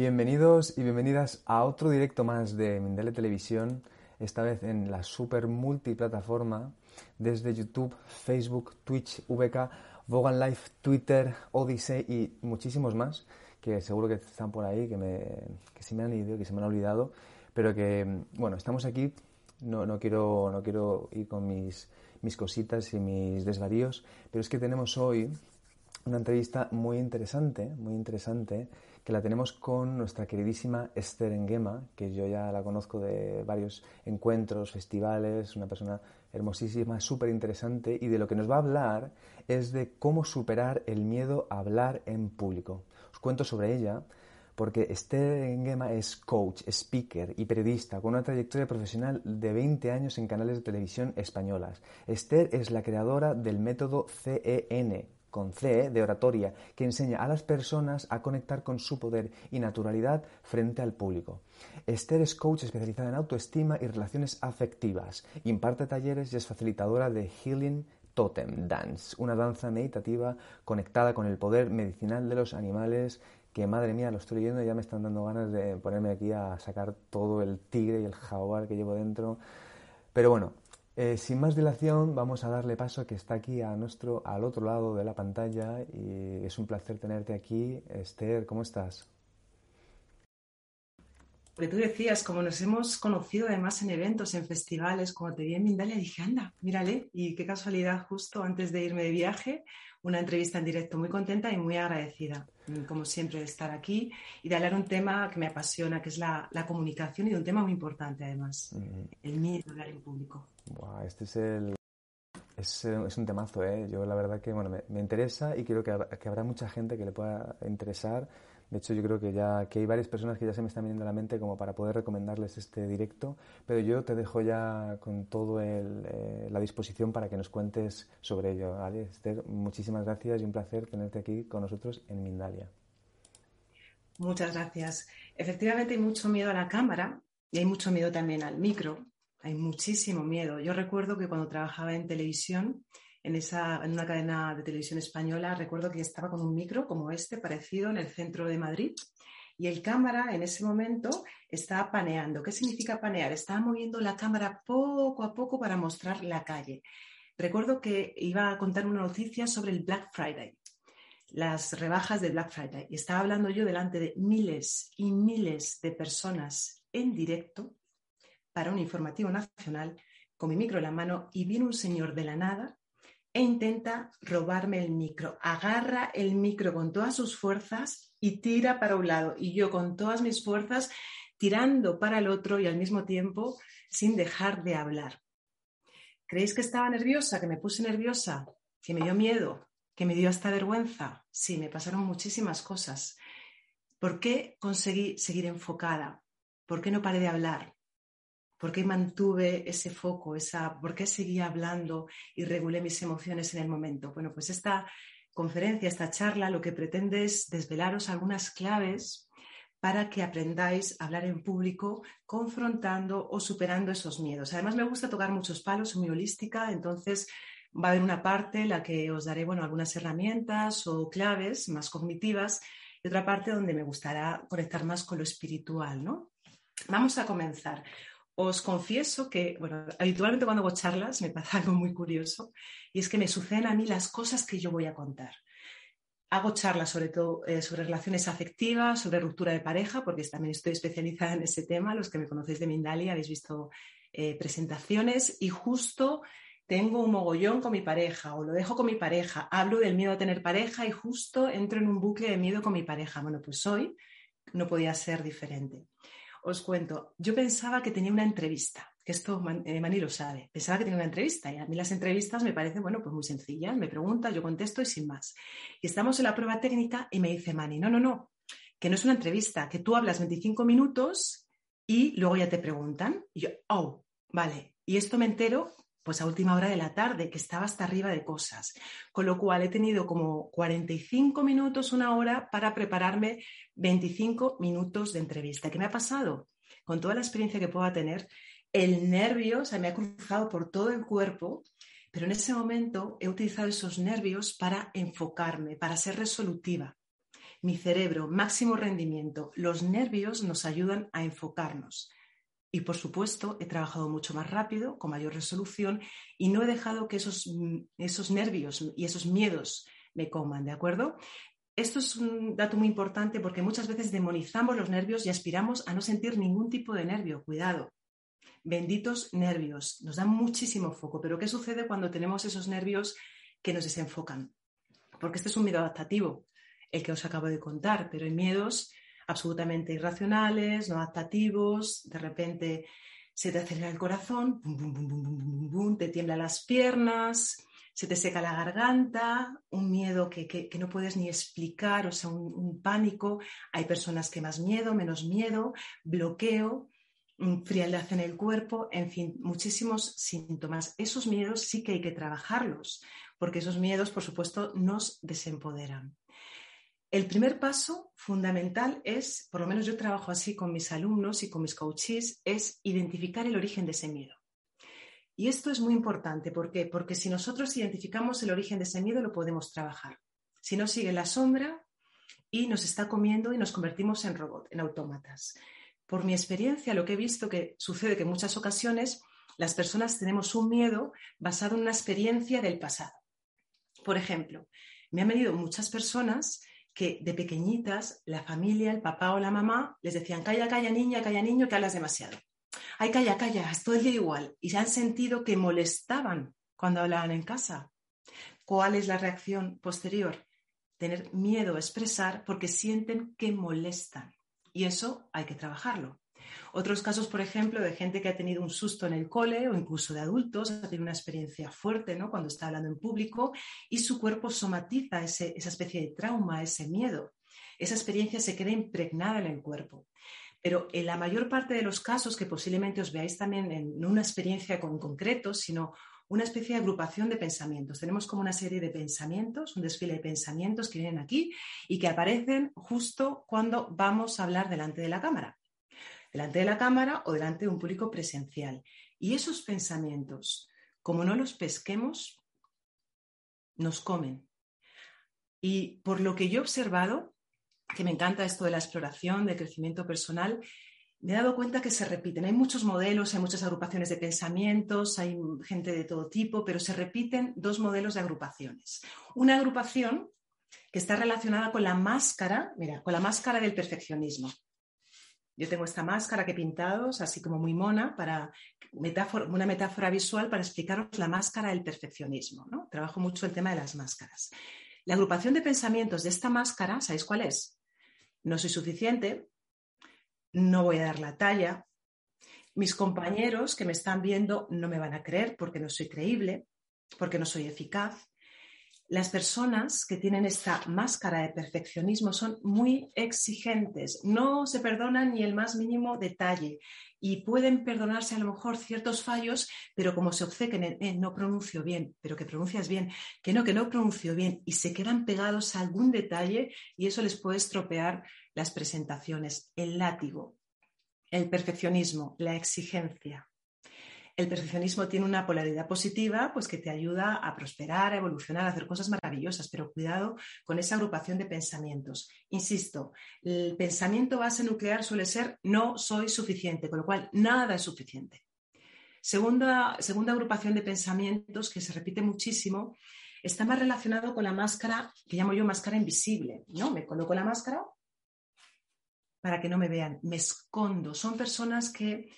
Bienvenidos y bienvenidas a otro directo más de Mindele Televisión, esta vez en la super multiplataforma desde YouTube, Facebook, Twitch, VK, Vogan Live, Twitter, Odyssey y muchísimos más que seguro que están por ahí, que, me, me han ido, que se me han olvidado, pero que, bueno, estamos aquí, no, no, quiero, no quiero ir con mis, mis cositas y mis desvaríos, pero es que tenemos hoy una entrevista muy interesante, muy interesante, que la tenemos con nuestra queridísima Esther Engema, que yo ya la conozco de varios encuentros, festivales, una persona hermosísima, súper interesante, y de lo que nos va a hablar es de cómo superar el miedo a hablar en público. Os cuento sobre ella porque Esther Engema es coach, speaker y periodista con una trayectoria profesional de 20 años en canales de televisión españolas. Esther es la creadora del método CEN, con C de oratoria, que enseña a las personas a conectar con su poder y naturalidad frente al público. Esther es coach especializada en autoestima y relaciones afectivas, imparte talleres y es facilitadora de Healing Totem Dance, una danza meditativa conectada con el poder medicinal de los animales que madre mía, lo estoy leyendo y ya me están dando ganas de ponerme aquí a sacar todo el tigre y el jaguar que llevo dentro. Pero bueno, eh, sin más dilación, vamos a darle paso a que está aquí a nuestro, al otro lado de la pantalla y es un placer tenerte aquí. Esther, ¿cómo estás? Porque tú decías, como nos hemos conocido además en eventos, en festivales, como te vi en Mindalia, dije, anda, mírale, y qué casualidad, justo antes de irme de viaje, una entrevista en directo, muy contenta y muy agradecida, como siempre, de estar aquí y de hablar un tema que me apasiona, que es la, comunicación y un tema muy importante además, el miedo a hablar en público este es el... Es, un temazo, ¿eh? Yo la verdad que, bueno, me, interesa y creo que, que, habrá mucha gente que le pueda interesar. De hecho, yo creo que ya que hay varias personas que ya se me están viniendo a la mente como para poder recomendarles este directo, pero yo te dejo ya con toda eh, la disposición para que nos cuentes sobre ello. ¿vale? Esther, muchísimas gracias y un placer tenerte aquí con nosotros en Mindalia. Muchas gracias. Efectivamente hay mucho miedo a la cámara y hay mucho miedo también al micro, hay muchísimo miedo. Yo recuerdo que cuando trabajaba en televisión, en, esa, en una cadena de televisión española, recuerdo que estaba con un micro como este, parecido, en el centro de Madrid. Y el cámara en ese momento estaba paneando. ¿Qué significa panear? Estaba moviendo la cámara poco a poco para mostrar la calle. Recuerdo que iba a contar una noticia sobre el Black Friday, las rebajas de Black Friday. Y estaba hablando yo delante de miles y miles de personas en directo para un informativo nacional con mi micro en la mano y viene un señor de la nada e intenta robarme el micro. Agarra el micro con todas sus fuerzas y tira para un lado. Y yo con todas mis fuerzas tirando para el otro y al mismo tiempo sin dejar de hablar. ¿Creéis que estaba nerviosa? ¿Que me puse nerviosa? ¿Que me dio miedo? ¿Que me dio hasta vergüenza? Sí, me pasaron muchísimas cosas. ¿Por qué conseguí seguir enfocada? ¿Por qué no paré de hablar? ¿Por qué mantuve ese foco? Esa, ¿Por qué seguía hablando y regulé mis emociones en el momento? Bueno, pues esta conferencia, esta charla, lo que pretende es desvelaros algunas claves para que aprendáis a hablar en público confrontando o superando esos miedos. Además, me gusta tocar muchos palos, soy muy holística, entonces va a haber una parte en la que os daré bueno, algunas herramientas o claves más cognitivas y otra parte donde me gustará conectar más con lo espiritual. ¿no? Vamos a comenzar. Os confieso que, bueno, habitualmente cuando hago charlas me pasa algo muy curioso y es que me suceden a mí las cosas que yo voy a contar. Hago charlas sobre todo eh, sobre relaciones afectivas, sobre ruptura de pareja, porque también estoy especializada en ese tema. Los que me conocéis de Mindalia habéis visto eh, presentaciones y justo tengo un mogollón con mi pareja o lo dejo con mi pareja, hablo del miedo a tener pareja y justo entro en un bucle de miedo con mi pareja. Bueno, pues hoy no podía ser diferente os cuento, yo pensaba que tenía una entrevista, que esto eh, Mani lo sabe, pensaba que tenía una entrevista y a mí las entrevistas me parecen, bueno, pues muy sencillas, me pregunta, yo contesto y sin más. Y estamos en la prueba técnica y me dice Mani, no, no, no, que no es una entrevista, que tú hablas 25 minutos y luego ya te preguntan. Y yo, oh, vale. Y esto me entero pues a última hora de la tarde, que estaba hasta arriba de cosas. Con lo cual he tenido como 45 minutos, una hora para prepararme 25 minutos de entrevista. ¿Qué me ha pasado? Con toda la experiencia que pueda tener, el nervio, se me ha cruzado por todo el cuerpo, pero en ese momento he utilizado esos nervios para enfocarme, para ser resolutiva. mi cerebro, máximo rendimiento. Los nervios nos ayudan a enfocarnos. Y por supuesto, he trabajado mucho más rápido, con mayor resolución, y no he dejado que esos, mm, esos nervios y esos miedos me coman, ¿de acuerdo? Esto es un dato muy importante porque muchas veces demonizamos los nervios y aspiramos a no sentir ningún tipo de nervio. Cuidado. Benditos nervios. Nos dan muchísimo foco. Pero ¿qué sucede cuando tenemos esos nervios que nos desenfocan? Porque este es un miedo adaptativo, el que os acabo de contar, pero hay miedos absolutamente irracionales, no adaptativos, de repente se te acelera el corazón, te tiemblan las piernas, se te seca la garganta, un miedo que, no puedes ni explicar, o sea, un, pánico. Hay personas que más miedo, menos miedo, bloqueo, frialdad en el cuerpo, en fin, muchísimos síntomas. Esos miedos sí que hay que trabajarlos, porque esos miedos, por supuesto, nos desempoderan. El primer paso fundamental es, por lo menos yo trabajo así con mis alumnos y con mis coaches, es identificar el origen de ese miedo. Y esto es muy importante. ¿Por qué? Porque si nosotros identificamos el origen de ese miedo, lo podemos trabajar. Si no, sigue la sombra y nos está comiendo y nos convertimos en robot, en autómatas. Por mi experiencia, lo que he visto que sucede que en muchas ocasiones las personas tenemos un miedo basado en una experiencia del pasado. Por ejemplo, me han venido muchas personas que de pequeñitas la familia, el papá o la mamá les decían, calla, calla niña, calla niño, que hablas demasiado. Ay, calla, calla, es todo el día igual. Y se han sentido que molestaban cuando hablaban en casa. ¿Cuál es la reacción posterior? Tener miedo a expresar porque sienten que molestan. Y eso hay que trabajarlo. Otros casos, por ejemplo, de gente que ha tenido un susto en el cole o incluso de adultos, ha tenido una experiencia fuerte ¿no? cuando está hablando en público y su cuerpo somatiza esa especie de trauma, ese miedo. Esa experiencia se queda impregnada en el cuerpo. Pero en la mayor parte de los casos, que posiblemente os veáis también en una experiencia con concreto, sino una especie de agrupación de pensamientos. Tenemos como una serie de pensamientos, un desfile de pensamientos que vienen aquí y que aparecen justo cuando vamos a hablar delante de la cámara. Delante de la cámara o delante de un público presencial. Y esos pensamientos, como no los pesquemos, nos comen. Y por lo que yo he observado, que me encanta esto de la exploración, del crecimiento personal, me he dado cuenta que se repiten. Hay muchos modelos, hay muchas agrupaciones de pensamientos, hay gente de todo tipo, pero se repiten dos modelos de agrupaciones. Una agrupación que está relacionada con la máscara, mira, con la máscara del perfeccionismo. Yo tengo esta máscara que he pintado, así como muy mona, para una metáfora visual para explicaros la máscara del perfeccionismo. Trabajo mucho el tema de las máscaras. La agrupación de pensamientos de esta máscara, ¿sabéis cuál es? No soy suficiente, no voy a dar la talla, mis compañeros que me están viendo no me van a creer porque no soy creíble, porque no soy eficaz. Las personas que tienen esta máscara de perfeccionismo son muy exigentes, no se perdonan ni el más mínimo detalle y pueden perdonarse a lo mejor ciertos fallos, pero como se obcequen en no pronuncio bien, pero que pronuncias bien, que no, que no pronuncio bien y se quedan pegados a algún detalle y eso les puede estropear las presentaciones, el látigo, el perfeccionismo, la exigencia. El perfeccionismo tiene una polaridad positiva, pues que te ayuda a prosperar, a evolucionar, a hacer cosas maravillosas, pero cuidado con esa agrupación de pensamientos. Insisto, el pensamiento base nuclear suele ser no soy suficiente, con lo cual nada es suficiente. Segunda, segunda agrupación de pensamientos que se repite muchísimo está más relacionado con la máscara que llamo yo máscara invisible. ¿no? Me coloco la máscara para que no me vean, me escondo. Son personas que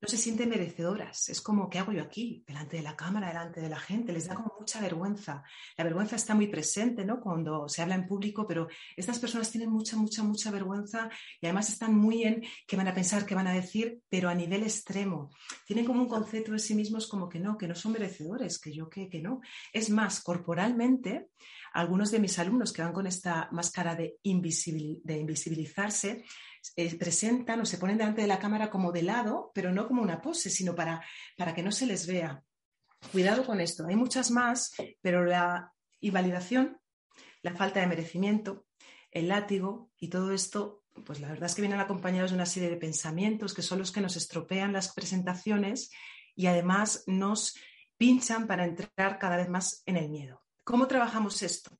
no se sienten merecedoras. Es como, ¿qué hago yo aquí? Delante de la cámara, delante de la gente. Les da como mucha vergüenza. La vergüenza está muy presente, ¿no? Cuando se habla en público, pero estas personas tienen mucha, mucha, mucha vergüenza y además están muy en qué van a pensar, qué van a decir, pero a nivel extremo. Tienen como un concepto de sí mismos como que no, que no son merecedores, que yo que, que no. Es más, corporalmente, algunos de mis alumnos que van con esta máscara de, de invisibilizarse, eh, presentan o se ponen delante de la cámara como de lado, pero no como una pose, sino para, para que no se les vea. Cuidado con esto. Hay muchas más, pero la invalidación, la falta de merecimiento, el látigo y todo esto, pues la verdad es que vienen acompañados de una serie de pensamientos que son los que nos estropean las presentaciones y además nos pinchan para entrar cada vez más en el miedo. ¿Cómo trabajamos esto?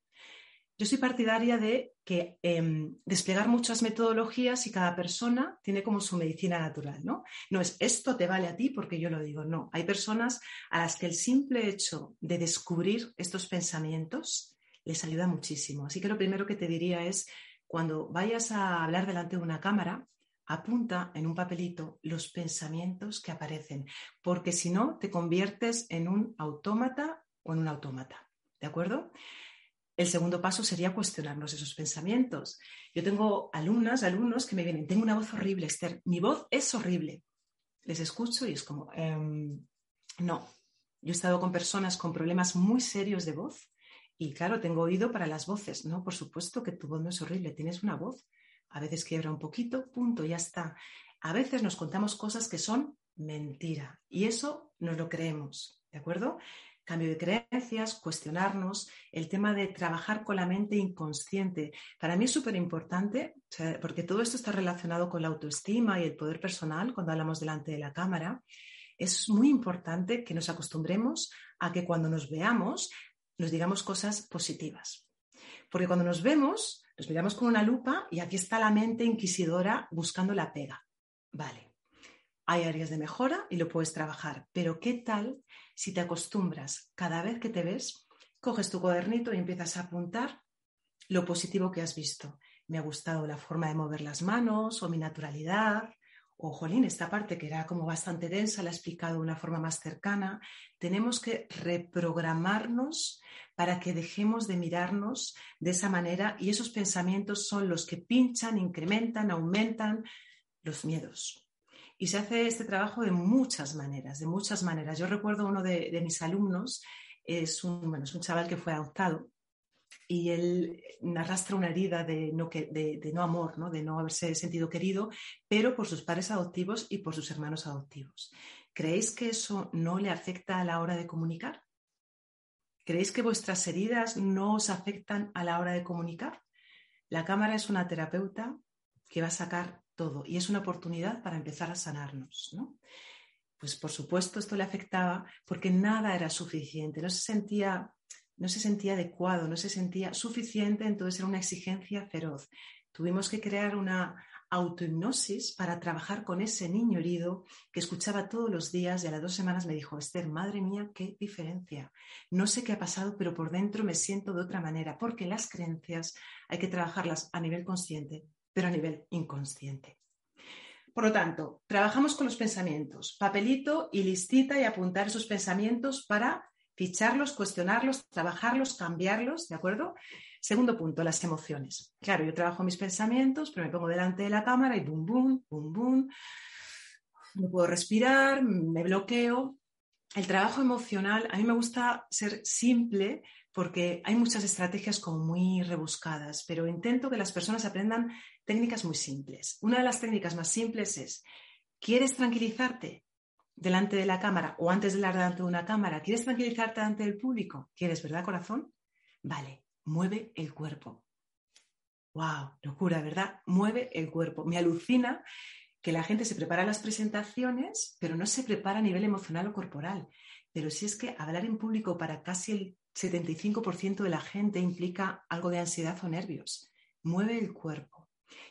Yo soy partidaria de que em, desplegar muchas metodologías y cada persona tiene como su medicina natural, ¿no? No es esto te vale a ti porque yo lo digo, no. Hay personas a las que el simple hecho de descubrir estos pensamientos les ayuda muchísimo. Así que lo primero que te diría es, cuando vayas a hablar delante de una cámara, apunta en un papelito los pensamientos que aparecen, porque si no, te conviertes en un autómata o en un autómata. ¿De acuerdo? El segundo paso sería cuestionarnos esos pensamientos. Yo tengo alumnas, alumnos que me vienen, tengo una voz horrible, Esther, mi voz es horrible. Les escucho y es como, em, no. Yo he estado con personas con problemas muy serios de voz y claro, tengo oído para las voces. No, por supuesto que tu voz no es horrible, tienes una voz. A veces quiebra un poquito, punto, ya está. A veces nos contamos cosas que son mentira y eso nos lo creemos, ¿de acuerdo? Cambio de creencias, cuestionarnos, el tema de trabajar con la mente inconsciente. Para mí es súper importante, porque todo esto está relacionado con la autoestima y el poder personal cuando hablamos delante de la cámara. Es muy importante que nos acostumbremos a que cuando nos veamos nos digamos cosas positivas. Porque cuando nos vemos, nos miramos con una lupa y aquí está la mente inquisidora buscando la pega. Vale, hay áreas de mejora y lo puedes trabajar, pero ¿qué tal si te acostumbras cada vez que te ves, coges tu cuadernito y empiezas a apuntar lo positivo que has visto? Me ha gustado la forma de mover las manos o mi naturalidad. O, jolín, esta parte que era como bastante densa, la he explicado de una forma más cercana. Tenemos que reprogramarnos para que dejemos de mirarnos de esa manera y esos pensamientos son los que pinchan, incrementan, aumentan los miedos. Y se hace este trabajo de muchas maneras, de muchas maneras. Yo recuerdo uno de, mis alumnos, es un, chaval que fue adoptado y él arrastra una herida de no, de no amor, ¿no? de no haberse sentido querido, pero por sus padres adoptivos y por sus hermanos adoptivos. ¿Creéis que eso no le afecta a la hora de comunicar? ¿Creéis que vuestras heridas no os afectan a la hora de comunicar? La cámara es una terapeuta que va a sacar todo y es una oportunidad para empezar a sanarnos, ¿no? Pues por supuesto esto le afectaba porque nada era suficiente, no se sentía no se sentía adecuado, no se sentía suficiente, entonces era una exigencia feroz. Tuvimos que crear una autohipnosis para trabajar con ese niño herido que escuchaba todos los días y a las dos semanas me dijo, Esther, madre mía, qué diferencia. No sé qué ha pasado, pero por dentro me siento de otra manera, porque las creencias hay que trabajarlas a nivel consciente pero a nivel inconsciente. Por lo tanto, trabajamos con los pensamientos, papelito y listita y apuntar esos pensamientos para ficharlos, cuestionarlos, trabajarlos, cambiarlos, ¿de acuerdo? Segundo punto, las emociones. Claro, yo trabajo mis pensamientos, pero me pongo delante de la cámara y boom, boom, boom, boom. No puedo respirar, me bloqueo. El trabajo emocional, a mí me gusta ser simple porque hay muchas estrategias como muy rebuscadas, pero intento que las personas aprendan técnicas muy simples. Una de las técnicas más simples es, ¿quieres tranquilizarte delante de la cámara o antes de hablar delante de una cámara? ¿Quieres tranquilizarte delante del público? ¿Quieres, verdad, corazón? Vale, mueve el cuerpo. ¡Wow! Locura, ¿verdad? Mueve el cuerpo. Me alucina que la gente se prepara las presentaciones, pero no se prepara a nivel emocional o corporal. Pero si es que hablar en público para casi el 75% de la gente implica algo de ansiedad o nervios. Mueve el cuerpo.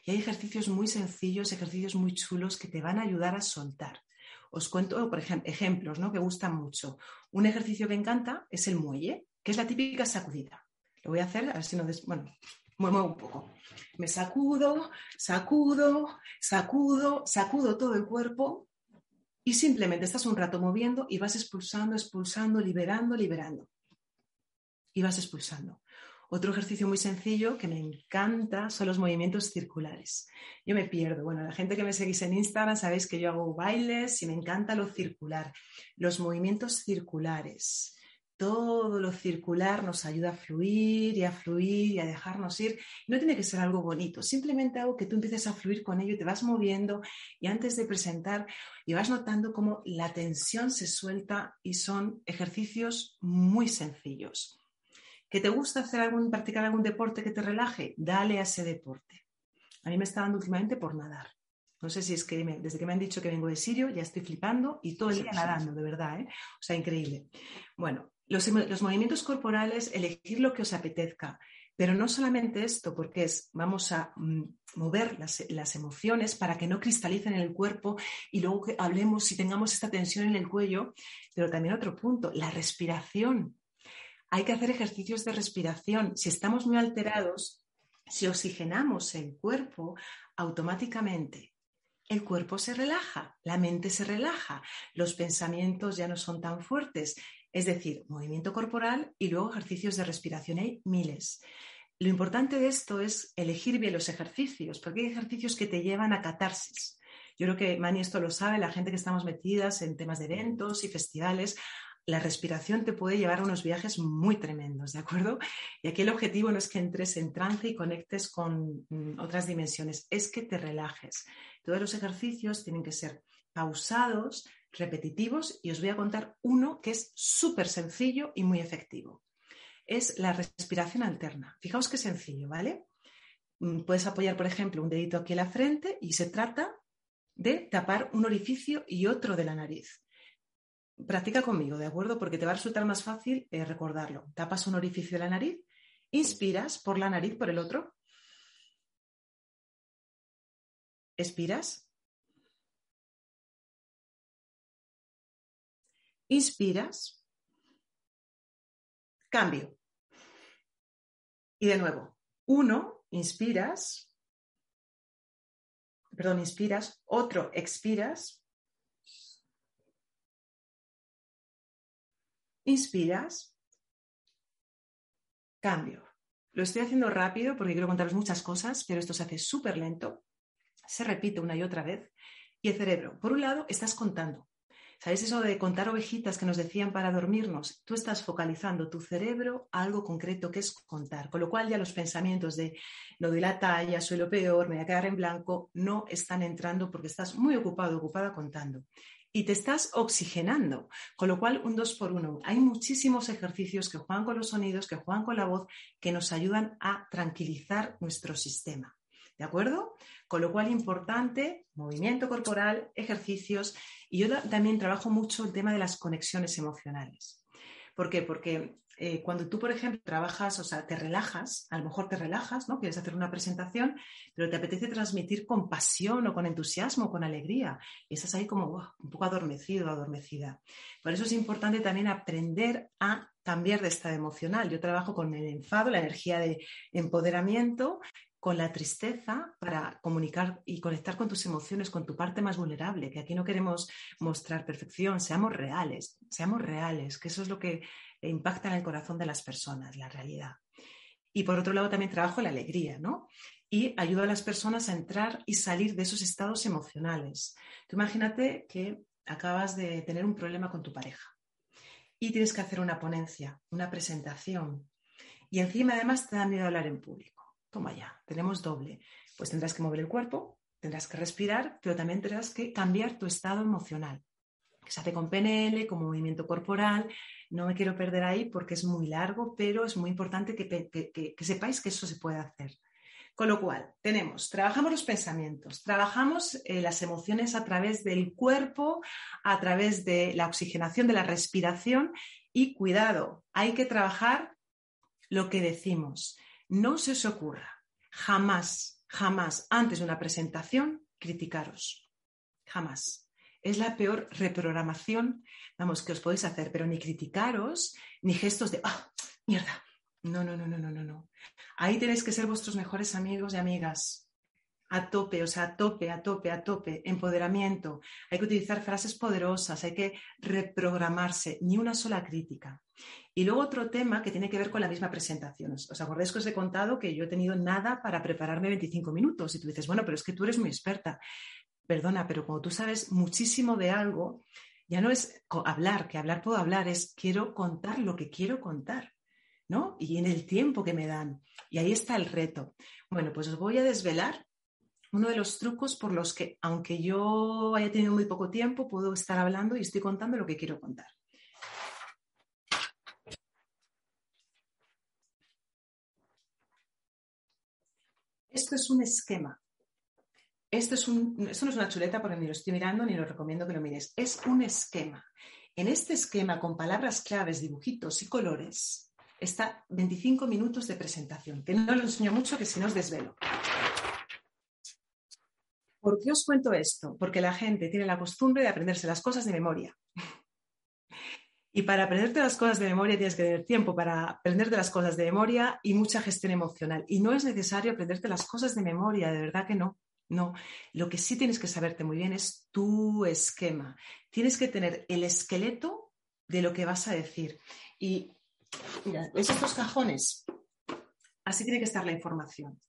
Y hay ejercicios muy sencillos, ejercicios muy chulos que te van a ayudar a soltar. Os cuento, por ejemplo, ejemplos ¿no? que gustan mucho. Un ejercicio que encanta es el muelle, que es la típica sacudida. Lo voy a hacer, a ver si no... Bueno, muevo un poco. Me sacudo, sacudo, sacudo, sacudo todo el cuerpo y simplemente estás un rato moviendo y vas expulsando, expulsando, liberando, liberando. Y vas expulsando. Otro ejercicio muy sencillo que me encanta son los movimientos circulares. Yo me pierdo. Bueno, la gente que me seguís en Instagram sabéis que yo hago bailes y me encanta lo circular. Los movimientos circulares. Todo lo circular nos ayuda a fluir y a fluir y a dejarnos ir. No tiene que ser algo bonito, simplemente algo que tú empieces a fluir con ello y te vas moviendo y antes de presentar y vas notando cómo la tensión se suelta y son ejercicios muy sencillos. ¿Que te gusta hacer algún, practicar algún deporte que te relaje? Dale a ese deporte. A mí me está dando últimamente por nadar. No sé si es que desde que me han dicho que vengo de Sirio ya estoy flipando y todo el día nadando, de verdad. ¿eh? O sea, increíble. Bueno, los, los movimientos corporales, elegir lo que os apetezca. Pero no solamente esto, porque es, vamos a mm, mover las, las, emociones para que no cristalicen en el cuerpo y luego que hablemos y tengamos esta tensión en el cuello, pero también otro punto, la respiración. Hay que hacer ejercicios de respiración. Si estamos muy alterados, si oxigenamos el cuerpo, automáticamente el cuerpo se relaja, la mente se relaja, los pensamientos ya no son tan fuertes. Es decir, movimiento corporal y luego ejercicios de respiración. Hay miles. Lo importante de esto es elegir bien los ejercicios, porque hay ejercicios que te llevan a catarsis. Yo creo que Mani esto lo sabe, la gente que estamos metidas en temas de eventos y festivales, la respiración te puede llevar a unos viajes muy tremendos, ¿de acuerdo? Y aquí el objetivo no es que entres en trance y conectes con mm, otras dimensiones, es que te relajes. Todos los ejercicios tienen que ser pausados, repetitivos y os voy a contar uno que es súper sencillo y muy efectivo. Es la respiración alterna. Fijaos qué sencillo, ¿vale? Mm, puedes apoyar, por ejemplo, un dedito aquí en la frente y se trata de tapar un orificio y otro de la nariz practica conmigo, ¿de acuerdo? Porque te va a resultar más fácil eh, recordarlo. Tapas un orificio de la nariz, inspiras por la nariz, por el otro. Expiras. Inspiras. Cambio. Y de nuevo, uno, inspiras. Perdón, inspiras. Otro, expiras. Inspiras. Cambio. Lo estoy haciendo rápido porque quiero contaros muchas cosas, pero esto se hace súper lento. Se repite una y otra vez. Y el cerebro, por un lado, estás contando. ¿Sabéis eso de contar ovejitas que nos decían para dormirnos? Tú estás focalizando tu cerebro a algo concreto que es contar, con lo cual ya los pensamientos de no doy la talla, soy lo peor, me voy a quedar en blanco, no están entrando porque estás muy ocupado, ocupada contando y te estás oxigenando, con lo cual un dos por uno. Hay muchísimos ejercicios que juegan con los sonidos, que juegan con la voz, que nos ayudan a tranquilizar nuestro sistema. ¿De acuerdo? Con lo cual, importante, movimiento corporal, ejercicios. Y yo también trabajo mucho el tema de las conexiones emocionales. ¿Por qué? Porque eh, cuando tú, por ejemplo, trabajas, o sea, te relajas, a lo mejor te relajas, ¿no? Quieres hacer una presentación, pero te apetece transmitir con pasión o con entusiasmo, con alegría. Y estás ahí como un poco adormecido, adormecida. Por eso es importante también aprender a cambiar de estado emocional. Yo trabajo con el enfado, la energía de empoderamiento, con la tristeza para comunicar y conectar con tus emociones, con tu parte más vulnerable, que aquí no queremos mostrar perfección, seamos reales, seamos reales, que eso es lo que impacta en el corazón de las personas, la realidad. Y por otro lado también trabajo la alegría, ¿no? Y ayudo a las personas a entrar y salir de esos estados emocionales. Tú imagínate que acabas de tener un problema con tu pareja y tienes que hacer una ponencia, una presentación. Y encima además te da miedo hablar en público. Toma ya, tenemos doble. Pues tendrás que mover el cuerpo, tendrás que respirar, pero también tendrás que cambiar tu estado emocional que se hace con PNL, con movimiento corporal. No me quiero perder ahí porque es muy largo, pero es muy importante que, sepáis que eso se puede hacer. Con lo cual, tenemos, trabajamos los pensamientos, trabajamos eh, las emociones a través del cuerpo, a través de la oxigenación, de la respiración y cuidado, hay que trabajar lo que decimos. No se os ocurra, jamás, jamás, antes de una presentación, criticaros. Jamás es la peor reprogramación, vamos, que os podéis hacer, pero ni criticaros, ni gestos de, ah, mierda. No, no, no, no, no, no, no. Ahí tenéis que ser vuestros mejores amigos y amigas. A tope, o sea, a tope, a tope, a tope. Empoderamiento. Hay que utilizar frases poderosas, hay que reprogramarse, ni una sola crítica. Y luego otro tema que tiene que ver con la misma presentación. ¿Os acordáis que os he contado que yo he tenido nada para prepararme 25 minutos? Y tú dices, bueno, pero es que tú eres muy experta perdona, pero cuando tú sabes muchísimo de algo, ya no es hablar, que hablar puedo hablar, es quiero contar lo que quiero contar, ¿no? Y en el tiempo que me dan. Y ahí está el reto. Bueno, pues os voy a desvelar uno de los trucos por los que, aunque yo haya tenido muy poco tiempo, puedo estar hablando y estoy contando lo que quiero contar. Esto es un esquema esto, es un, no es una chuleta porque ni lo estoy mirando ni lo recomiendo que lo mires. Es un esquema. En este esquema, con palabras claves, dibujitos y colores, está 25 minutos de presentación, que no lo enseño mucho, que si no os desvelo. ¿Por qué os cuento esto? Porque la gente tiene la costumbre de aprenderse las cosas de memoria. Y para aprenderte las cosas de memoria tienes que tener tiempo para aprenderte las cosas de memoria y mucha gestión emocional. Y no es necesario aprenderte las cosas de memoria, de verdad que no. No, lo que sí tienes que saberte muy bien es tu esquema. Tienes que tener el esqueleto de lo que vas a decir. Y mira, ¿ves estos cajones? Así tiene que estar la información.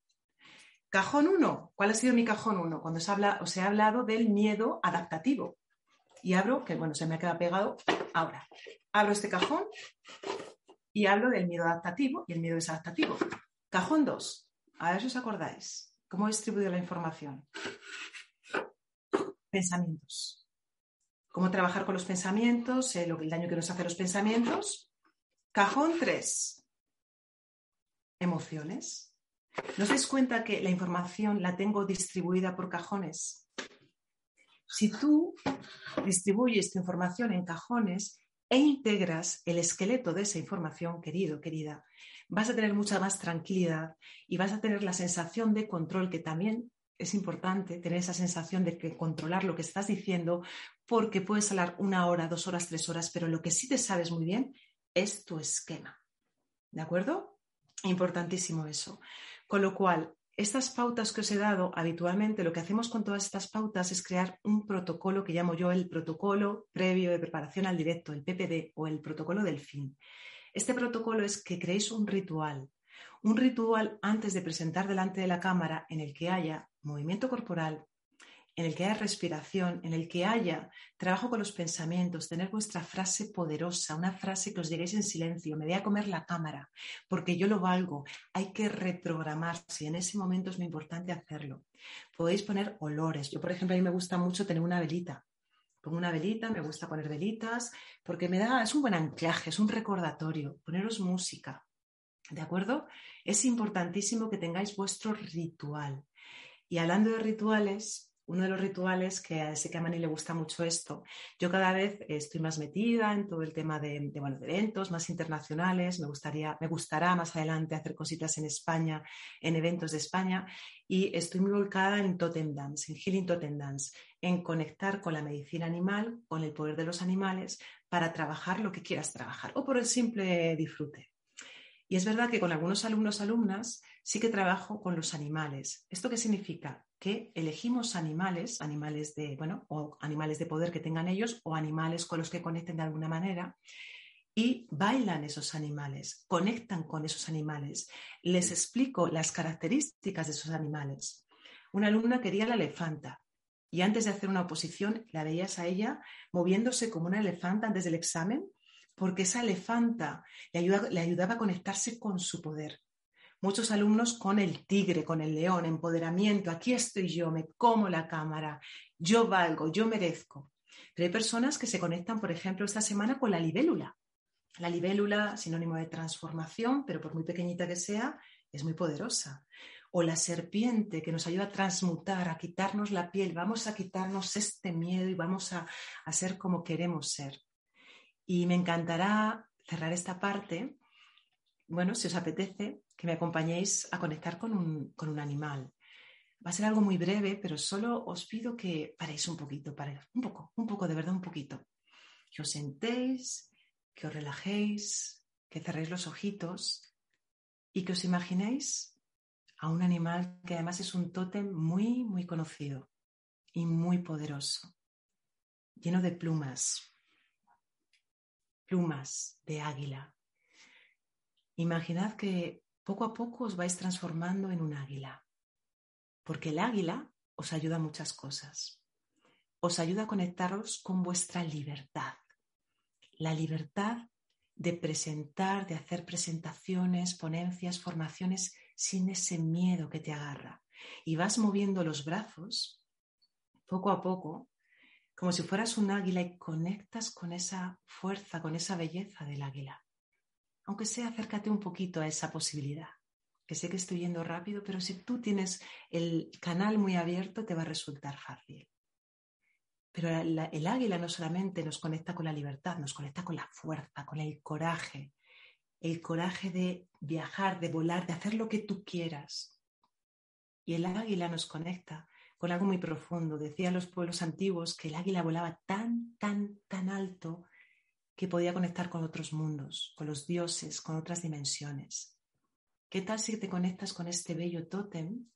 Cajón 1. ¿Cuál ha sido mi cajón 1? Cuando os, habla, os he hablado del miedo adaptativo. Y abro, que bueno, se me ha quedado pegado ahora. Abro este cajón y hablo del miedo adaptativo y el miedo desadaptativo. Cajón 2. A ver si os acordáis. ¿Cómo he distribuido la información? Pensamientos. ¿Cómo trabajar con los pensamientos? el daño que nos hace los pensamientos. Cajón 3. Emociones. ¿No os dais cuenta que la información la tengo distribuida por cajones? Si tú distribuyes tu información en cajones e integras el esqueleto de esa información, querido, querida, vas a tener mucha más tranquilidad y vas a tener la sensación de control, que también es importante tener esa sensación de que controlar lo que estás diciendo, porque puedes hablar una hora, dos horas, tres horas, pero lo que sí te sabes muy bien es tu esquema. ¿De acuerdo? Importantísimo eso. Con lo cual, estas pautas que os he dado, habitualmente lo que hacemos con todas estas pautas es crear un protocolo que llamo yo el protocolo previo de preparación al directo, el PPD o el protocolo del fin. Este protocolo es que creéis un ritual, un ritual antes de presentar delante de la cámara en el que haya movimiento corporal, en el que haya respiración, en el que haya trabajo con los pensamientos, tener vuestra frase poderosa, una frase que os lleguéis en silencio, me voy a comer la cámara, porque yo lo valgo, hay que reprogramarse, en ese momento es muy importante hacerlo. Podéis poner olores, yo por ejemplo a mí me gusta mucho tener una velita, Pongo una velita, me gusta poner velitas, porque me da, es un buen anclaje, es un recordatorio, poneros música, ¿de acuerdo? Es importantísimo que tengáis vuestro ritual. Y hablando de rituales, uno de los rituales que sé que a Mani le gusta mucho esto. Yo cada vez estoy más metida en todo el tema de, de, eventos más internacionales. Me, gustaría, me gustará más adelante hacer cositas en España, en eventos de España. Y estoy muy volcada en Totem Dance, en Healing Totem Dance, en conectar con la medicina animal, con el poder de los animales, para trabajar lo que quieras trabajar o por el simple disfrute. Y es verdad que con algunos alumnos, alumnas, sí que trabajo con los animales. ¿Esto qué significa? Que elegimos animales, animales de, bueno, o animales de poder que tengan ellos, o animales con los que conecten de alguna manera, y bailan esos animales, conectan con esos animales. Les explico las características de esos animales. Una alumna quería la elefanta y antes de hacer una oposición la veías a ella moviéndose como una elefanta antes del examen porque esa elefanta le, ayudaba a conectarse con su poder. Muchos alumnos con el tigre, con el león, empoderamiento, aquí estoy yo, me como la cámara, yo valgo, yo merezco. Pero hay personas que se conectan, por ejemplo, esta semana con la libélula. La libélula, sinónimo de transformación, pero por muy pequeñita que sea, es muy poderosa. O la serpiente que nos ayuda a transmutar, a quitarnos la piel, vamos a quitarnos este miedo y vamos a, a ser como queremos ser. Y me encantará cerrar esta parte, bueno, si os apetece, que me acompañéis a conectar con un, con un animal. Va a ser algo muy breve, pero solo os pido que paréis un poquito, paréis, un poco, un poco, de verdad, un poquito. Que os sentéis, que os relajéis, que cerréis los ojitos y que os imaginéis a un animal que además es un tótem muy, muy conocido y muy poderoso, lleno de plumas, plumas de águila. Imaginad que poco a poco os vais transformando en un águila, porque el águila os ayuda a muchas cosas. Os ayuda a conectaros con vuestra libertad, la libertad de presentar, de hacer presentaciones, ponencias, formaciones sin ese miedo que te agarra. Y vas moviendo los brazos poco a poco como si fueras un águila y conectas con esa fuerza, con esa belleza del águila. Aunque sea, acércate un poquito a esa posibilidad. Que sé que estoy yendo rápido, pero si tú tienes el canal muy abierto, te va a resultar fácil. Pero el águila no solamente nos conecta con la libertad, nos conecta con la fuerza, con el coraje. el coraje de viajar, de volar, de hacer lo que tú quieras. Y el águila nos conecta con algo muy profundo. Decían los pueblos antiguos que el águila volaba tan, tan, tan alto que podía conectar con otros mundos, con los dioses, con otras dimensiones. ¿Qué tal si te conectas con este bello tótem,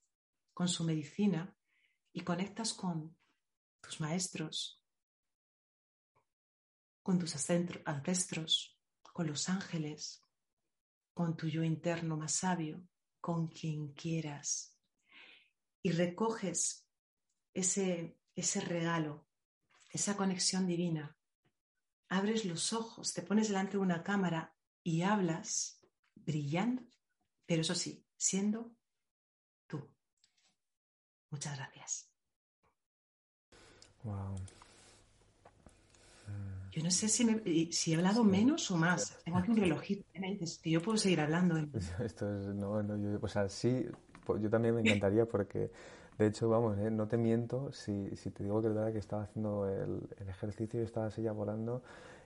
con su medicina, y conectas con tus maestros, con tus ancestros, con los ángeles, con tu yo interno más sabio, con quien quieras. Y recoges ese, ese regalo, esa conexión divina. Abres los ojos, te pones delante de una cámara y hablas brillando, pero eso sí, siendo tú. Muchas gracias. Wow. Yo no sé si, si he hablado menos o más. Tengo aquí un relojito. Me dices que yo puedo seguir hablando. Esto es, no, no, yo, o sea, sí, pues yo también me encantaría porque, de hecho, vamos, ¿eh? no te miento si, si, te digo que es verdad que estaba haciendo el, el ejercicio y estaba así ya volando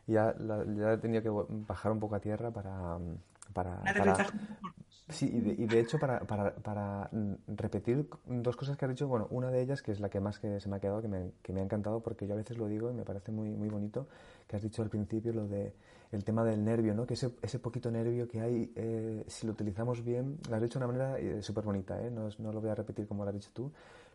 y ya, la, ya tenía que bajar un poco a tierra para, para, para, Sí, y de, y de hecho para, para, para, repetir dos cosas que has dicho, bueno, una de ellas que es la que más que se me ha quedado, que me, que me ha encantado, porque yo a veces lo digo y me parece muy, muy bonito, que has dicho al principio lo de el tema del nervio, ¿no? Que ese, ese poquito nervio que hay, eh, si lo utilizamos bien, lo has dicho de una manera eh, súper bonita, ¿eh? No, no, lo voy a repetir como lo has dicho tú,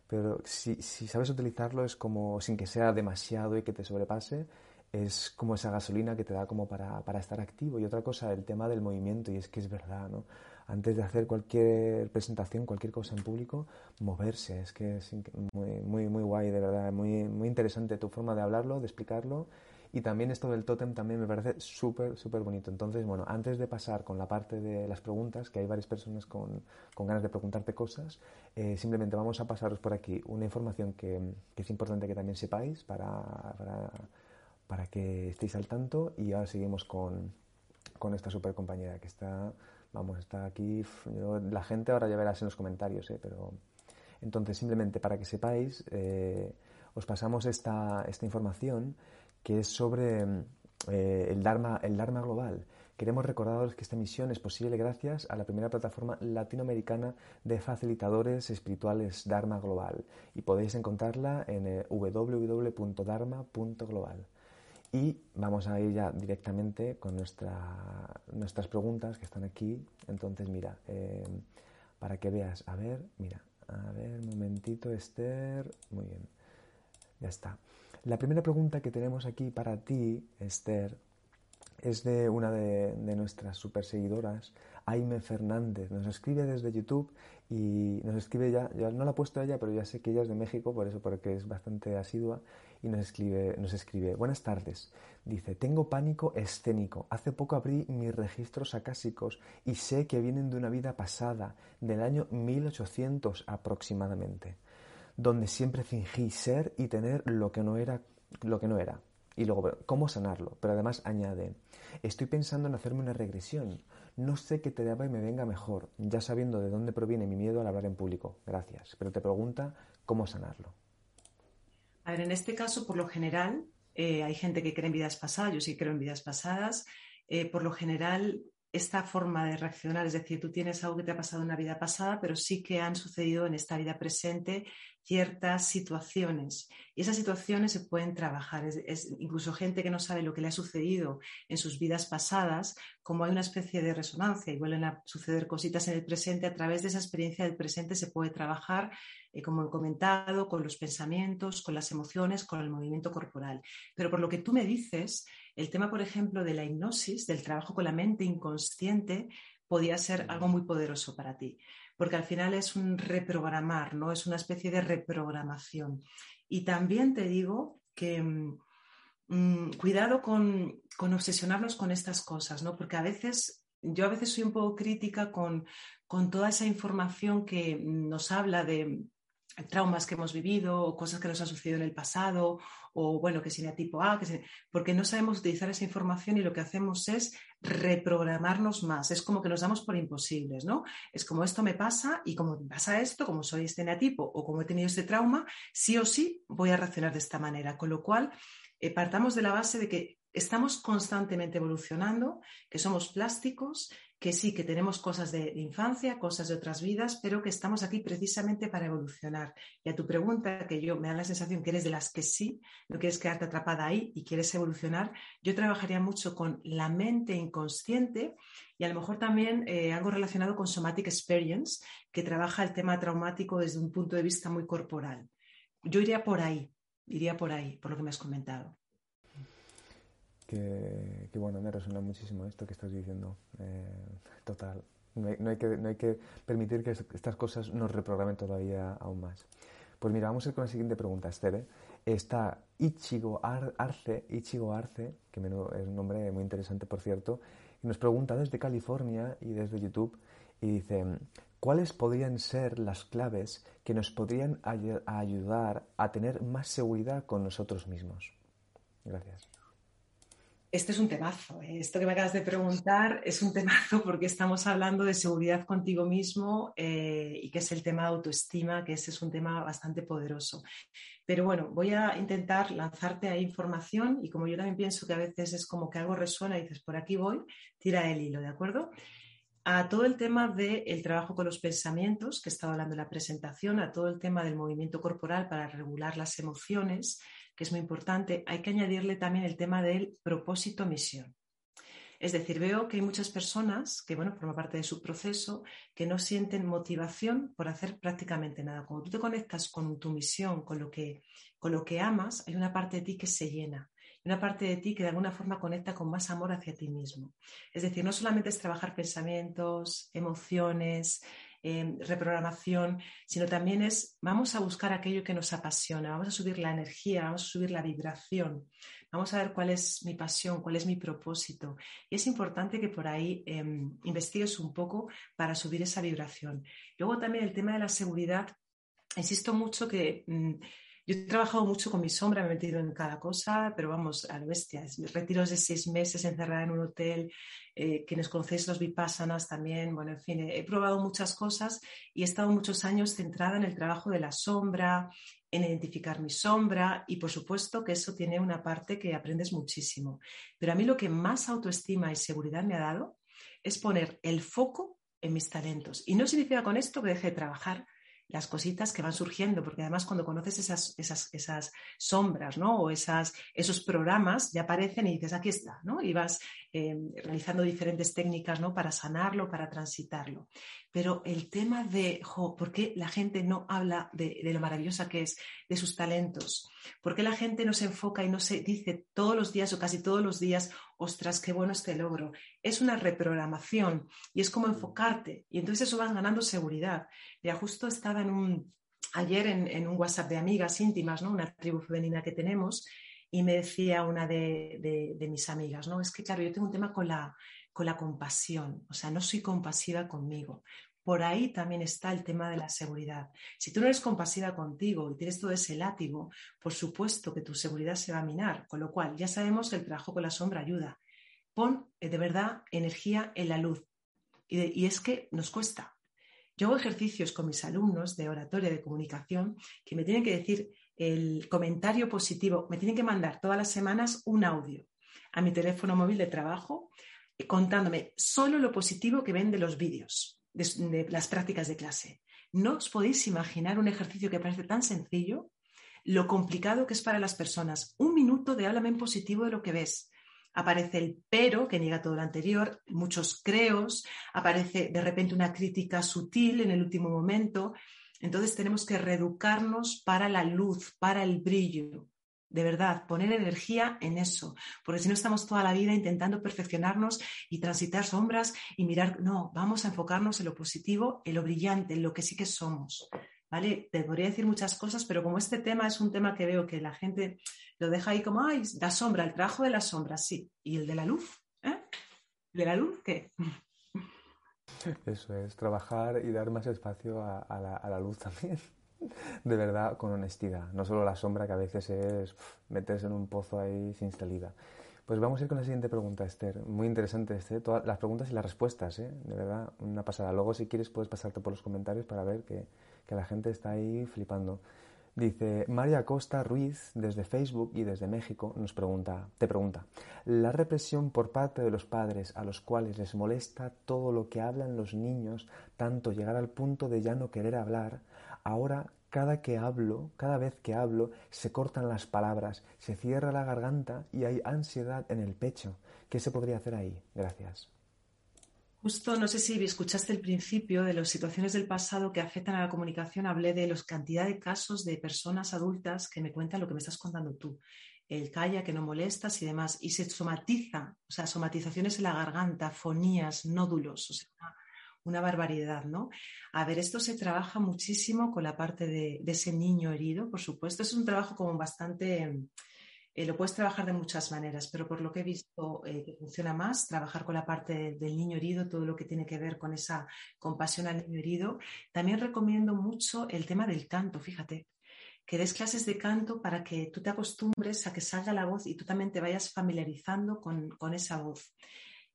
pero si, si sabes utilizarlo es como sin que sea demasiado y que te sobrepase, es como esa gasolina que te da como para, para estar activo. Y otra cosa, el tema del movimiento, y es que es verdad, ¿no? antes de hacer cualquier presentación, cualquier cosa en público, moverse. Es que es muy, muy, muy guay, de verdad. Muy, muy interesante tu forma de hablarlo, de explicarlo. Y también esto del tótem también me parece súper, súper bonito. Entonces, bueno, antes de pasar con la parte de las preguntas, que hay varias personas con, con ganas de preguntarte cosas, eh, simplemente vamos a pasaros por aquí una información que, que es importante que también sepáis para, para, para, que estéis al tanto. Y ahora seguimos con, con esta super compañera que está Vamos, está aquí. la gente ahora ya verás en los comentarios, ¿eh? pero. Entonces, simplemente para que sepáis, eh, os pasamos esta, esta, información que es sobre eh, el, Dharma, el Dharma Global. Queremos recordaros que esta misión es posible gracias a la primera plataforma latinoamericana de facilitadores espirituales Dharma Global y podéis encontrarla en eh, www.dharma.global. Y vamos a ir ya directamente con nuestra, nuestras preguntas que están aquí. Entonces, mira, eh, para que veas, a ver, mira, a ver, un momentito, Esther. Muy bien, ya está. La primera pregunta que tenemos aquí para ti, Esther, es de una de, de nuestras super seguidoras, Aime Fernández. Nos escribe desde YouTube y nos escribe ya, ya no la he puesto ella, pero ya sé que ella es de México, por eso, porque es bastante asidua y nos escribe, nos escribe, buenas tardes. Dice, tengo pánico escénico. Hace poco abrí mis registros acásicos y sé que vienen de una vida pasada, del año 1800 aproximadamente, donde siempre fingí ser y tener lo que no era, lo que no era. Y luego, ¿cómo sanarlo? Pero además añade, estoy pensando en hacerme una regresión. No sé qué te daba y me venga mejor, ya sabiendo de dónde proviene mi miedo al hablar en público. Gracias. Pero te pregunta cómo sanarlo. A ver, en este caso, por lo general, eh, hay gente que cree en vidas pasadas, yo sí creo en vidas pasadas. Eh, por lo general, esta forma de reaccionar, es decir, tú tienes algo que te ha pasado en una vida pasada, pero sí que han sucedido en esta vida presente ciertas situaciones. Y esas situaciones se pueden trabajar. Es, incluso gente que no sabe lo que le ha sucedido en sus vidas pasadas, como hay una especie de resonancia y vuelven a suceder cositas en el presente, a través de esa experiencia del presente se puede trabajar eh, como he comentado, con los pensamientos, con las emociones, con el movimiento corporal. Pero por lo que tú me dices, el tema, por ejemplo, de la hipnosis, del trabajo con la mente inconsciente, podía ser algo muy poderoso para ti, porque al final es un reprogramar, ¿no? Es una especie de reprogramación. Y también te digo que mm, cuidado con, con, obsesionarnos con estas cosas, ¿no? Porque a veces, yo a veces soy un poco crítica con, con toda esa información que nos habla de traumas que hemos vivido o cosas que nos han sucedido en el pasado o bueno, que sea tipo A, que porque no sabemos utilizar esa información y lo que hacemos es reprogramarnos más. Es como que nos damos por imposibles, ¿no? Es como esto me pasa y como me pasa esto, como soy este neatipo o como he tenido este trauma, sí o sí voy a reaccionar de esta manera. Con lo cual, eh, partamos de la base de que estamos constantemente evolucionando, que somos plásticos, que sí, que tenemos cosas de, infancia, cosas de otras vidas, pero que estamos aquí precisamente para evolucionar. Y a tu pregunta, que yo me da la sensación que eres de las que sí, no quieres quedarte atrapada ahí y quieres evolucionar, yo trabajaría mucho con la mente inconsciente y a lo mejor también eh, algo relacionado con somatic experience, que trabaja el tema traumático desde un punto de vista muy corporal. Yo iría por ahí, iría por ahí, por lo que me has comentado que, bueno, me resuena muchísimo esto que estás diciendo. Eh, total. No hay, que, no hay, que, permitir que estas cosas nos reprogramen todavía aún más. Pues mira, vamos a ir con la siguiente pregunta, Esther. ¿eh? Está Ichigo Arce, Ichigo Arce, que es un nombre muy interesante, por cierto, y nos pregunta desde California y desde YouTube, y dice, ¿cuáles podrían ser las claves que nos podrían ayudar a tener más seguridad con nosotros mismos? Gracias. Este es un temazo. ¿eh? Esto que me acabas de preguntar es un temazo porque estamos hablando de seguridad contigo mismo eh, y que es el tema de autoestima, que ese es un tema bastante poderoso. Pero bueno, voy a intentar lanzarte ahí información y como yo también pienso que a veces es como que algo resuena y dices, por aquí voy, tira el hilo, ¿de acuerdo? a todo el tema del trabajo con los pensamientos, que estaba hablando en la presentación, a todo el tema del movimiento corporal para regular las emociones, que es muy importante, hay que añadirle también el tema del propósito-misión. Es decir, veo que hay muchas personas que, bueno, forman parte de su proceso, que no sienten motivación por hacer prácticamente nada. Cuando tú te conectas con tu misión, con lo que, con lo que amas, hay una parte de ti que se llena una parte de ti que de alguna forma conecta con más amor hacia ti mismo. Es decir, no solamente es trabajar pensamientos, emociones, Reprogramación, sino también es vamos a buscar aquello que nos apasiona, vamos a subir la energía, vamos a subir la vibración, vamos a ver cuál es mi pasión, cuál es mi propósito. Y es importante que por ahí em, investigues un poco para subir esa vibración. Luego también el tema de la seguridad. Insisto mucho que mm, yo he trabajado mucho con mi sombra, me he metido en cada cosa, pero vamos, a lo bestia. Retiros de seis meses encerrada en un hotel, eh, quienes conocéis los vipassanas también, bueno, en fin, he, probado muchas cosas y he estado muchos años centrada en el trabajo de la sombra, en identificar mi sombra y por supuesto que eso tiene una parte que aprendes muchísimo. Pero a mí lo que más autoestima y seguridad me ha dado es poner el foco en mis talentos. Y no significa con esto que deje de trabajar, las cositas que van surgiendo, porque además cuando conoces esas, esas, esas sombras, ¿no? O esas, esos programas ya aparecen y dices, aquí está, ¿no? Y vas eh, realizando diferentes técnicas, ¿no? Para sanarlo, para transitarlo. Pero el tema de, jo, ¿por qué la gente no habla de, de, lo maravillosa que es, de sus talentos? ¿Por qué la gente no se enfoca y no se dice todos los días o casi todos los días, ostras, qué bueno este logro? Es una reprogramación y es como enfocarte y entonces eso vas ganando seguridad. Ya justo estaba en un, ayer en, un WhatsApp de amigas íntimas, ¿no? Una tribu femenina que tenemos y me decía una de, de mis amigas, ¿no? Es que claro, yo tengo un tema con la con la compasión, o sea, no soy compasiva conmigo. Por ahí también está el tema de la seguridad. Si tú no eres compasiva contigo y tienes todo ese látigo, por supuesto que tu seguridad se va a minar, con lo cual ya sabemos que el trabajo con la sombra ayuda. Pon eh, de verdad energía en la luz. Y, es que nos cuesta. Yo hago ejercicios con mis alumnos de oratoria, de comunicación, que me tienen que decir el comentario positivo, me tienen que mandar todas las semanas un audio a mi teléfono móvil de trabajo contándome solo lo positivo que ven de los vídeos, de, las prácticas de clase. No os podéis imaginar un ejercicio que parece tan sencillo, lo complicado que es para las personas. Un minuto de háblame en positivo de lo que ves. Aparece el pero, que niega todo lo anterior, muchos creos, aparece de repente una crítica sutil en el último momento. Entonces tenemos que reeducarnos para la luz, para el brillo de verdad, poner energía en eso, porque si no estamos toda la vida intentando perfeccionarnos y transitar sombras y mirar, no, vamos a enfocarnos en lo positivo, en lo brillante, en lo que sí que somos. ¿Vale? Te podría decir muchas cosas, pero como este tema es un tema que veo que la gente lo deja ahí como, ay, la sombra, el trabajo de la sombra, sí. ¿Y el de la luz? ¿Eh? ¿De la luz qué? Eso es, trabajar y dar más espacio a, a la luz también de verdad con honestidad, no solo la sombra que a veces es meterse en un pozo ahí sin salida. Pues vamos a ir con la siguiente pregunta, Esther. Muy interesante, Esther. Todas las preguntas y las respuestas, ¿eh? De verdad, una pasada. Luego, si quieres, puedes pasarte por los comentarios para ver que, que la gente está ahí flipando. Dice María Costa Ruiz desde Facebook y desde México nos pregunta, te pregunta, la represión por parte de los padres a los cuales les molesta todo lo que hablan los niños, tanto llegar al punto de ya no querer hablar, ahora cada que hablo, cada vez que hablo, se cortan las palabras, se cierra la garganta y hay ansiedad en el pecho. ¿Qué se podría hacer ahí? Gracias. Justo, no sé si escuchaste el principio de las situaciones del pasado que afectan a la comunicación. Hablé de la cantidad de casos de personas adultas que me cuentan lo que me estás contando tú. El calla, que no molestas y demás. Y se somatiza, o sea, somatizaciones en la garganta, fonías, nódulos, o sea, una, barbaridad, ¿no? A ver, esto se trabaja muchísimo con la parte de, de ese niño herido, por supuesto. Es un trabajo como bastante eh, lo puedes trabajar de muchas maneras, pero por lo que he visto eh, que funciona más, trabajar con la parte del niño herido, todo lo que tiene que ver con esa compasión al niño herido. También recomiendo mucho el tema del canto, fíjate, que des clases de canto para que tú te acostumbres a que salga la voz y tú también te vayas familiarizando con, esa voz.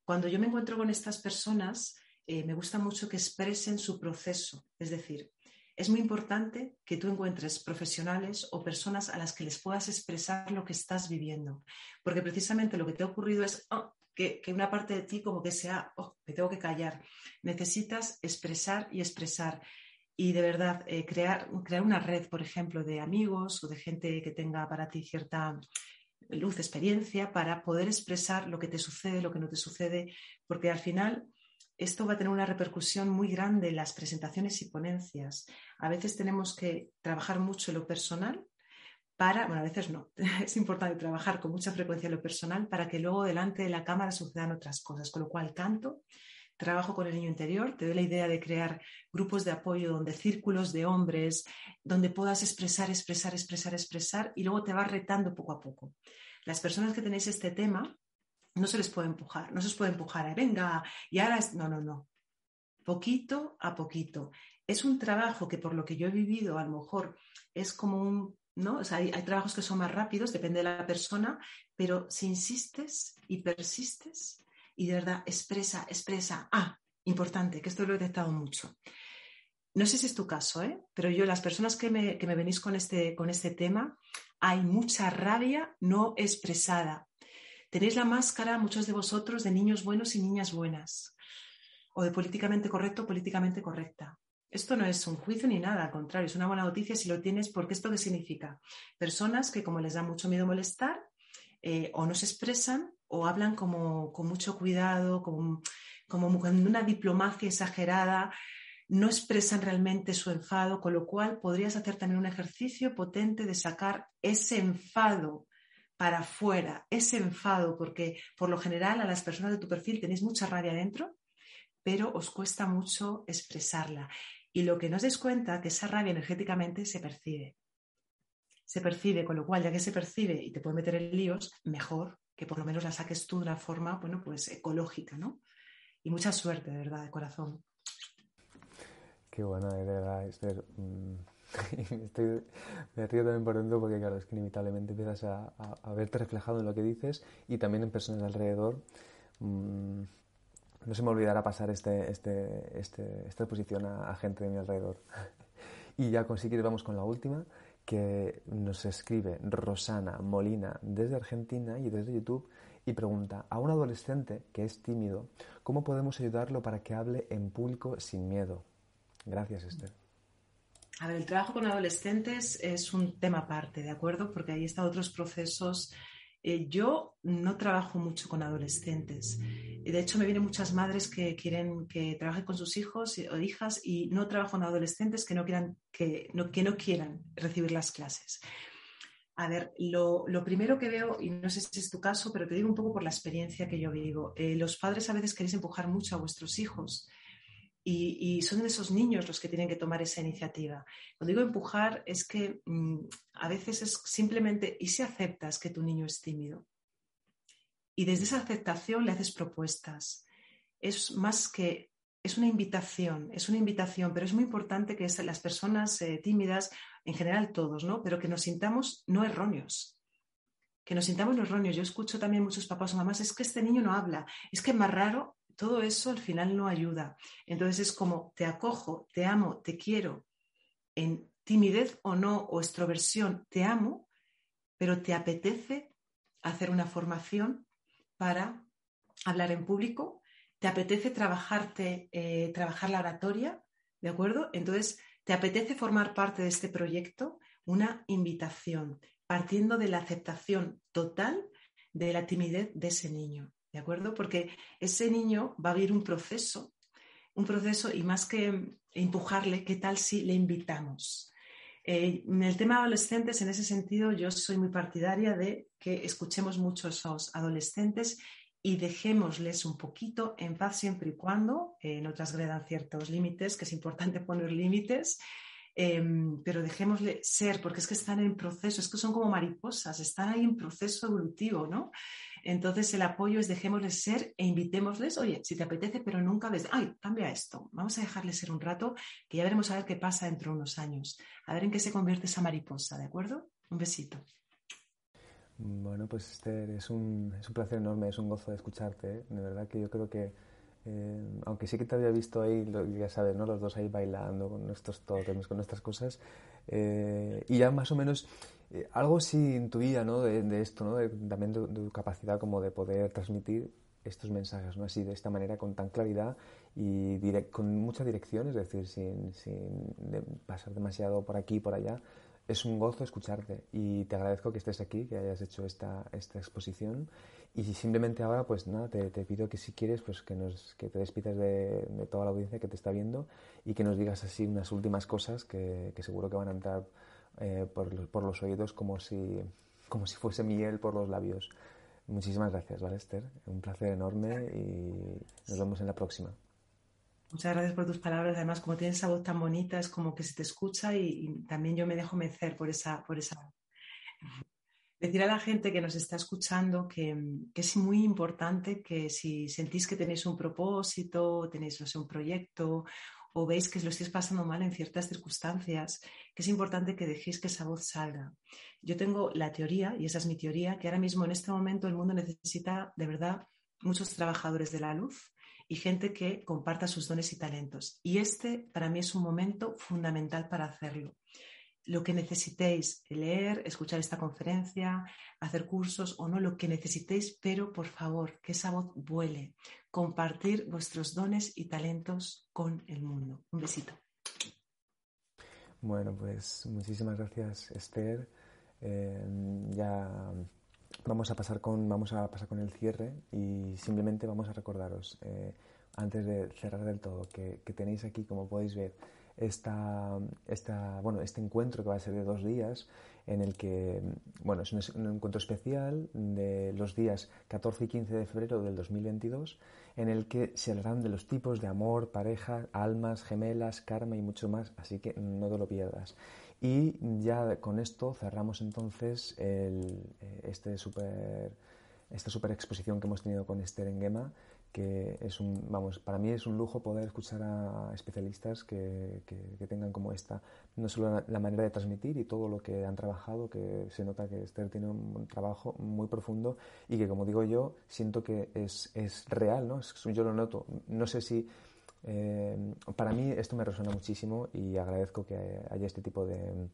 Cuando yo me encuentro con estas personas, eh, me gusta mucho que expresen su proceso, es decir, es muy importante que tú encuentres profesionales o personas a las que les puedas expresar lo que estás viviendo, porque precisamente lo que te ha ocurrido es oh, que, una parte de ti como que sea, oh, me tengo que callar. Necesitas expresar y expresar. Y de verdad, eh, crear, crear una red, por ejemplo, de amigos o de gente que tenga para ti cierta luz, experiencia, para poder expresar lo que te sucede, lo que no te sucede, porque al final esto va a tener una repercusión muy grande en las presentaciones y ponencias. A veces tenemos que trabajar mucho en lo personal para, bueno, a veces no, es importante trabajar con mucha frecuencia en lo personal para que luego delante de la cámara sucedan otras cosas. Con lo cual, canto, trabajo con el niño interior, te doy la idea de crear grupos de apoyo donde círculos de hombres, donde puedas expresar, expresar, expresar, expresar y luego te vas retando poco a poco. Las personas que tenéis este tema, no se les puede empujar, no se les puede empujar, venga, y ahora es, no, no, no, poquito a poquito. Es un trabajo que por lo que yo he vivido, a lo mejor es como un, ¿no? Sea, hay, trabajos que son más rápidos, depende de la persona, pero si insistes y persistes y de verdad expresa, expresa, ah, importante, que esto lo he detectado mucho. No sé si es tu caso, ¿eh? pero yo, las personas que me, que me venís con este, con este tema, hay mucha rabia no expresada, Tenéis la máscara, muchos de vosotros, de niños buenos y niñas buenas, o de políticamente correcto políticamente correcta. Esto no es un juicio ni nada, al contrario, es una buena noticia si lo tienes, porque esto qué significa? Personas que como les da mucho miedo molestar, eh, o no se expresan o hablan como, con mucho cuidado, como con una diplomacia exagerada, no expresan realmente su enfado, con lo cual podrías hacer también un ejercicio potente de sacar ese enfado para afuera, ese enfado, porque por lo general a las personas de tu perfil tenéis mucha rabia dentro, pero os cuesta mucho expresarla. Y lo que no os des cuenta que esa rabia energéticamente se percibe. Se percibe, con lo cual, ya que se percibe y te puede meter en líos, mejor que por lo menos la saques tú de una forma, bueno, pues ecológica, ¿no? Y mucha suerte, de verdad, de corazón. Qué bueno, de verdad, Esther. Mm, Estoy, me río también por dentro porque, claro, es que inevitablemente empiezas a, verte reflejado en lo que dices y también en personas alrededor. Mm, no se me olvidará pasar este, este, este, esta exposición a, gente de mi alrededor. y ya con vamos con la última, que nos escribe Rosana Molina desde Argentina y desde YouTube y pregunta a un adolescente que es tímido, ¿cómo podemos ayudarlo para que hable en público sin miedo? Gracias, Esther. A ver, el trabajo con adolescentes es un tema aparte, ¿de acuerdo? Porque ahí están otros procesos. Eh, yo no trabajo mucho con adolescentes. De hecho, me vienen muchas madres que quieren que trabaje con sus hijos o hijas y no trabajo con adolescentes que no quieran, que no, que no quieran recibir las clases. A ver, lo, primero que veo, y no sé si es tu caso, pero te digo un poco por la experiencia que yo vivo, eh, los padres a veces queréis empujar mucho a vuestros hijos y, son esos niños los que tienen que tomar esa iniciativa. Cuando digo empujar es que mm, a veces es simplemente, ¿y si aceptas que tu niño es tímido? Y desde esa aceptación le haces propuestas. Es más que, es una invitación, es una invitación, pero es muy importante que las personas eh, tímidas, en general todos, ¿no? Pero que nos sintamos no erróneos, que nos sintamos no erróneos. Yo escucho también muchos papás o mamás, es que este niño no habla, es que es más raro todo eso al final no ayuda. Entonces es como te acojo, te amo, te quiero en timidez o no, o extroversión, te amo, pero te apetece hacer una formación para hablar en público, te apetece trabajarte, eh, trabajar la oratoria, ¿de acuerdo? Entonces, ¿te apetece formar parte de este proyecto? Una invitación, partiendo de la aceptación total de la timidez de ese niño, ¿de acuerdo? Porque ese niño va a vivir un proceso, un proceso y más que empujarle, ¿qué tal si le invitamos? Eh, en el tema de adolescentes, en ese sentido, yo soy muy partidaria de que escuchemos mucho a esos adolescentes y dejémosles un poquito en paz siempre y cuando eh, no transgredan ciertos límites, que es importante poner límites, em, pero dejémosle ser, porque es que están en proceso, es que son como mariposas, están ahí en proceso evolutivo, ¿no? Entonces el apoyo es dejémosles ser e invitémosles, oye, si te apetece, pero nunca ves, ay, cambia esto, vamos a dejarles ser un rato, que ya veremos a ver qué pasa dentro de unos años, a ver en qué se convierte esa mariposa, ¿de acuerdo? Un besito. Bueno, pues Esther, es un, es un placer enorme, es un gozo de escucharte. ¿eh? De verdad que yo creo que, eh, aunque sí que te había visto ahí, ya sabes, ¿no? los dos ahí bailando con nuestros toques, con nuestras cosas, eh, y ya más o menos algo sí intuía ¿no? de, esto, ¿no? también de, tu capacidad como de poder transmitir estos mensajes, ¿no? así de esta manera, con tan claridad y con mucha dirección, es decir, sin, sin pasar demasiado por aquí y por allá es un gozo escucharte y te agradezco que estés aquí, que hayas hecho esta, esta exposición y simplemente ahora pues nada, te, pido que si quieres pues que, nos, que te despidas de, toda la audiencia que te está viendo y que nos digas así unas últimas cosas que, seguro que van a entrar eh, por, por, los oídos como si, como si fuese miel por los labios. Muchísimas gracias, ¿vale, Esther? Un placer enorme y nos vemos en la próxima. Muchas gracias por tus palabras. Además, como tienes esa voz tan bonita, es como que se te escucha y, también yo me dejo mecer por esa, por esa. Decir a la gente que nos está escuchando que, es muy importante que si sentís que tenéis un propósito, tenéis un proyecto o veis que lo estáis pasando mal en ciertas circunstancias, que es importante que dejéis que esa voz salga. Yo tengo la teoría, y esa es mi teoría, que ahora mismo en este momento el mundo necesita de verdad muchos trabajadores de la luz, y gente que comparta sus dones y talentos. Y este para mí es un momento fundamental para hacerlo. Lo que necesitéis, leer, escuchar esta conferencia, hacer cursos o no, lo que necesitéis, pero por favor, que esa voz vuele. Compartir vuestros dones y talentos con el mundo. Un besito. Bueno, pues muchísimas gracias, Esther. Eh, ya vamos a pasar con vamos a pasar con el cierre y simplemente vamos a recordaros eh, antes de cerrar del todo que, tenéis aquí como podéis ver esta, esta, bueno, este encuentro que va a ser de dos días en el que bueno, es un, encuentro especial de los días 14 y 15 de febrero del 2022 en el que se hablarán de los tipos de amor, pareja, almas, gemelas, karma y mucho más, así que no te lo pierdas. Y ya con esto cerramos entonces el, eh, este super, esta super exposición que hemos tenido con Esther Engema, es un, vamos, para mí es un lujo poder escuchar a especialistas que, que, tengan como esta, no solo la, manera de transmitir y todo lo que han trabajado, que se nota que Esther tiene un, trabajo muy profundo y que, como digo yo, siento que es, es real, ¿no? yo lo noto. No sé si eh, para mí esto me resuena muchísimo y agradezco que haya este tipo de,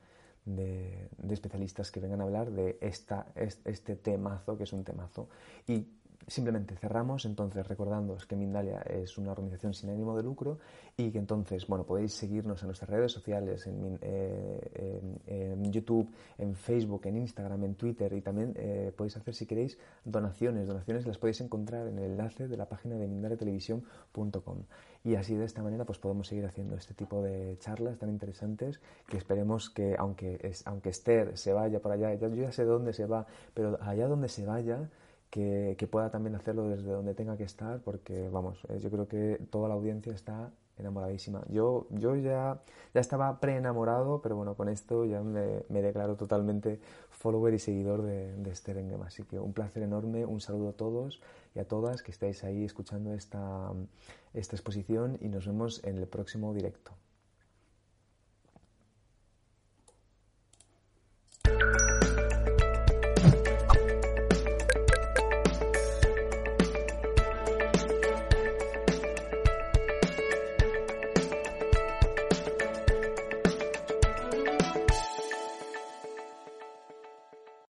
de, especialistas que vengan a hablar de esta, este temazo, que es un temazo. Y simplemente cerramos entonces recordándoos que Mindalia es una organización sin ánimo de lucro y que entonces, bueno, podéis seguirnos en nuestras redes sociales, en, eh, YouTube, en Facebook, en Instagram, en Twitter y también eh, podéis hacer, si queréis, donaciones. Donaciones las podéis encontrar en el enlace de la página de mindaliatelevisión.com. Y así de esta manera pues podemos seguir haciendo este tipo de charlas tan interesantes que esperemos que, aunque, aunque Esther se vaya por allá, yo ya sé dónde se va, pero allá donde se vaya, que, pueda también hacerlo desde donde tenga que estar, porque vamos, eh, yo creo que toda la audiencia está enamoradísima. Yo, yo ya, ya estaba pre-enamorado, pero bueno, con esto ya me, declaro totalmente follower y seguidor de, de Engem. Así que un placer enorme, un saludo a todos y a todas que estáis ahí escuchando esta, esta exposición y nos vemos en el próximo directo.